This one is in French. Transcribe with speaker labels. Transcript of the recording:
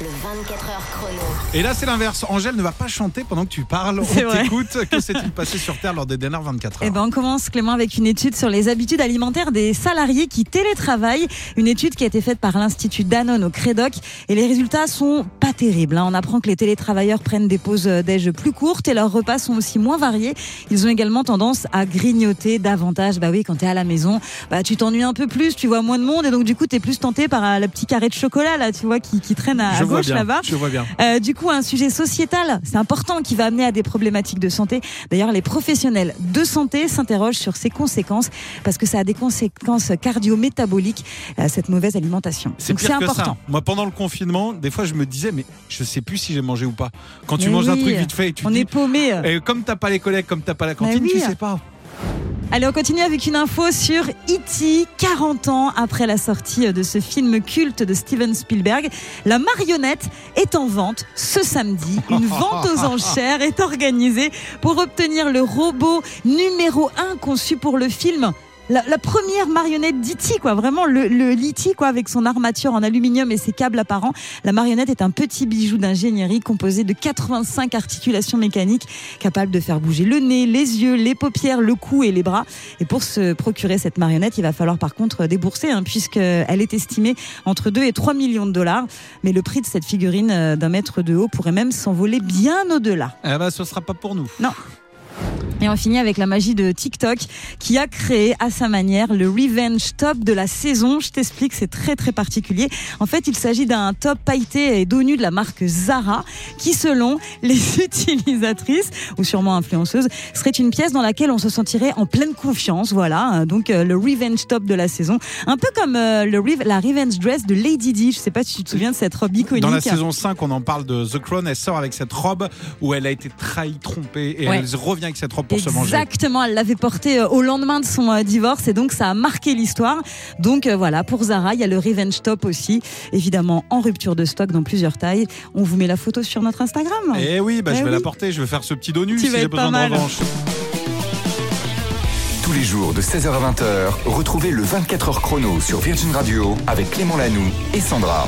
Speaker 1: Le 24 heures chrono.
Speaker 2: Et là, c'est l'inverse. Angèle ne va pas chanter pendant que tu parles. On t'écoute. Que s'est-il passé sur Terre lors des dernières 24 heures
Speaker 3: Eh ben, on commence Clément avec une étude sur les habitudes alimentaires des salariés qui télétravaillent. Une étude qui a été faite par l'Institut Danone au Crédoc. Et les résultats sont pas terribles. hein. On apprend que les télétravailleurs prennent des pauses déj plus courtes et leurs repas sont aussi moins variés. Ils ont également tendance à grignoter davantage. Bah oui, quand t'es à la maison, bah tu t'ennuies un peu plus, tu vois moins de monde et donc du coup t'es plus tenté par euh, le petit carré de chocolat là, tu vois, qui, qui traîne à,
Speaker 2: Je
Speaker 3: gauche
Speaker 2: bien.
Speaker 3: là-bas.
Speaker 2: Je vois bien.
Speaker 3: Euh, du coup, un sujet sociétal, c'est important, qui va amener à des problématiques de santé. D'ailleurs, les professionnels de santé s'interrogent sur ses conséquences parce que ça a des conséquences cardio-métaboliques, euh, cette mauvaise alimentation.
Speaker 2: C'est
Speaker 3: Donc c'est
Speaker 2: pire que
Speaker 3: important.
Speaker 2: ça. Moi, pendant le confinement, des fois, je me disais, mais je sais plus si j'ai mangé ou pas. Quand tu
Speaker 3: Mais
Speaker 2: manges un truc vite fait, et tu
Speaker 3: On
Speaker 2: te
Speaker 3: est
Speaker 2: dis,
Speaker 3: paumé.
Speaker 2: et comme t'as pas les collègues, comme t'as pas la cantine,
Speaker 3: oui.
Speaker 2: tu sais pas.
Speaker 3: Allez, on continue avec une info sur E.T. 40 ans après la sortie de ce film culte de Steven Spielberg. La marionnette est en vente ce samedi. Une vente aux enchères est organisée pour obtenir le robot numéro 1 conçu pour le film. La, la première marionnette d'E.T. quoi, vraiment le, le l'E.T. quoi, avec son armature en aluminium et ses câbles apparents. La marionnette est un petit bijou d'ingénierie composé de 85 articulations mécaniques capables de faire bouger le nez, les yeux, les paupières, le cou et les bras. Et pour se procurer cette marionnette, il va falloir par contre débourser, hein, puisqu'elle est estimée entre 2 et 3 millions de dollars. Mais le prix de cette figurine euh, d'un mètre de haut pourrait même s'envoler bien au-delà.
Speaker 2: Eh ben, ce sera pas pour nous.
Speaker 3: Non. Et on finit avec la magie de TikTok qui a créé à sa manière le Revenge Top de la saison. Je t'explique, c'est très très particulier. En fait, il s'agit d'un top pailleté et dos nu de la marque Zara qui, selon les utilisatrices ou sûrement influenceuses, serait une pièce dans laquelle on se sentirait en pleine confiance. Voilà, donc euh, le Revenge Top de la saison. Un peu comme euh, le, la Revenge Dress de Lady Di. Je sais pas si tu te souviens de cette robe iconique.
Speaker 2: Dans la saison 5, on en parle de The Crown. Elle sort avec cette robe où elle a été trahie, trompée, et
Speaker 3: Ouais.
Speaker 2: elle revient avec cette robe pour se manger.
Speaker 3: Exactement, elle l'avait portée euh, au lendemain de son euh, divorce et donc ça a marqué l'histoire. Donc euh, voilà, pour Zara, il y a le Revenge Top aussi, évidemment en rupture de stock dans plusieurs tailles. On vous met la photo sur notre Instagram.
Speaker 2: Eh oui, bah,
Speaker 3: Eh
Speaker 2: je vais
Speaker 3: oui.
Speaker 2: la porter, je vais faire ce petit dos nu
Speaker 3: Tu
Speaker 2: si j'ai
Speaker 3: être pas
Speaker 2: besoin
Speaker 3: mal.
Speaker 2: de revanche.
Speaker 4: Tous les jours de 16h à 20h, retrouvez le 24h chrono sur Virgin Radio avec Clément Lanoux et Sandra.